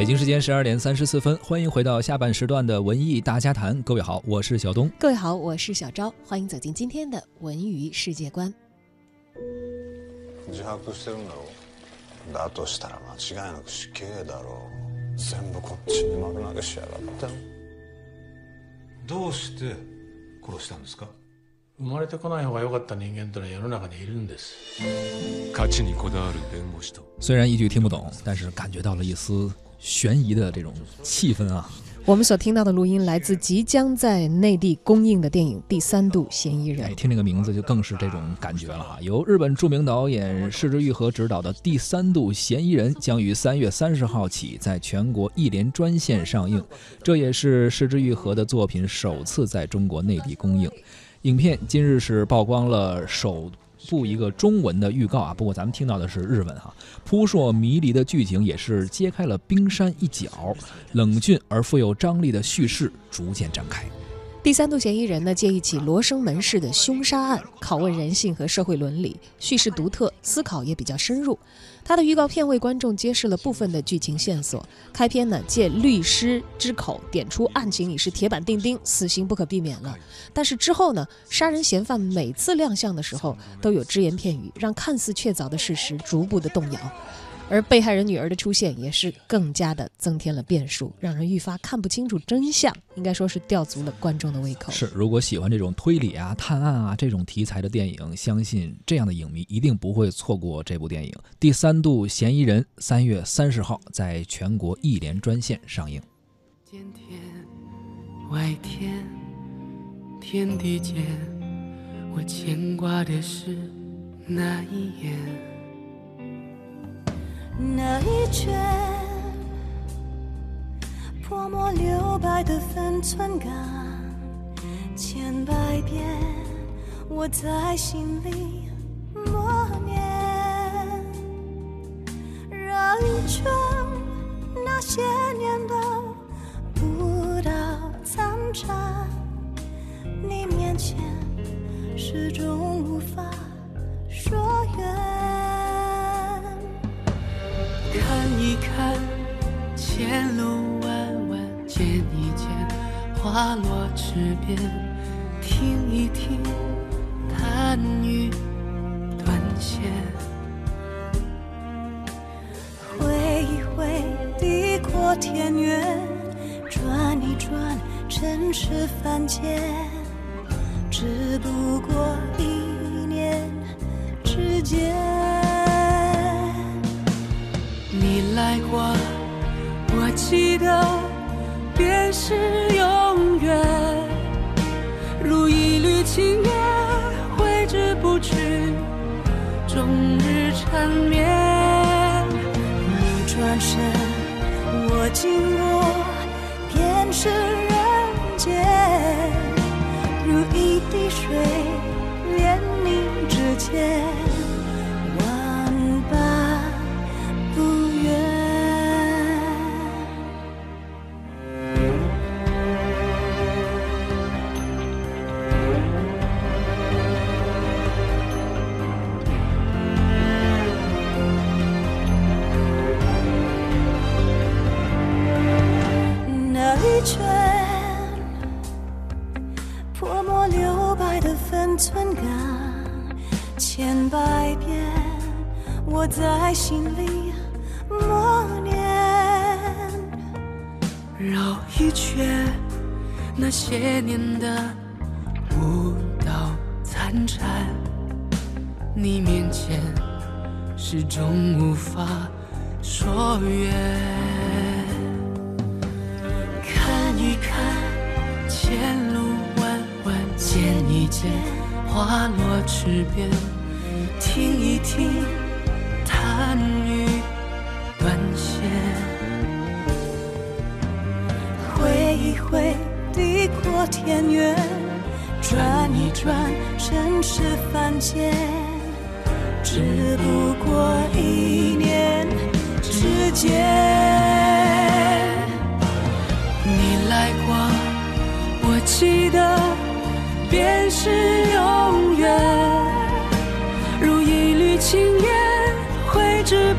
北京时间十二点三十四分，欢迎回到下半时段的文艺大家谈。各位好，我是小东。各位好，我是小昭。欢迎走进今天的文娱世界观。自白してるんだろう。だとしたら間違いなく死刑だろう。全部こっちに丸投げしやがったよ。どうして殺したんですか生まれてこない方が良かった人間というのは世の中にいるんです勝ちにこだわる弁護士と虽然一句听不懂，但是感觉到了一丝 悬疑的这种气氛啊。我们所听到的录音来自即将在内地公映的电影《第三度嫌疑人哎，》。听这个名字就更是这种感觉了哈。由日本著名导演市之愈合执导的《第三度嫌疑人》将于三月三十号起在全国一连专线上映，这也是市之愈合的作品首次在中国内地公映。影片今日是曝光了首布一个中文的预告啊，不过咱们听到的是日文哈。扑朔迷离的剧情也是揭开了冰山一角，冷峻而富有张力的叙事逐渐展开。第三度嫌疑人呢，借一起罗生门式的凶杀案，拷问人性和社会伦理，叙事独特，思考也比较深入。他的预告片为观众揭示了部分的剧情线索。开篇呢，借律师之口点出案情已是铁板钉钉，死刑不可避免了。但是之后呢，杀人嫌犯每次亮相的时候都有只言片语，让看似确凿的事实逐步的动摇。而被害人女儿的出现也是更加的增添了变数，让人愈发看不清楚真相，应该说是吊足了观众的胃口。是，如果喜欢这种推理啊、探案啊这种题材的电影，相信这样的影迷一定不会错过这部电影《第三度嫌疑人》。三月三十号在全国一连专线上映。天天外天，天地间，我牵挂的是那一眼。那一卷泼墨留白的分寸感，千百遍我在心里那些年的不到残渣，你面前始终无法说远。看一看前路弯弯，见一见花落池边，听一听弹语天远，转一转尘世凡间，只不过一念之间。你来过，我记得便是永远，如一缕青烟，挥之不去，终日缠绵。你转身，我经过，便是圈泼墨留白的分寸感，千百遍我在心里默念。绕一圈那些年的舞蹈残蝉，你面前始终无法说远。见一见花落池边，听一听弹雨断弦。挥一挥地阔天远，转一转尘世凡间，只不过一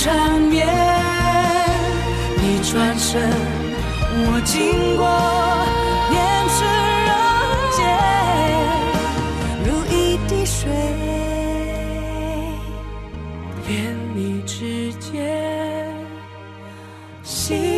缠绵。你转身，我经过念痴人间，如一滴水，连你指尖。心。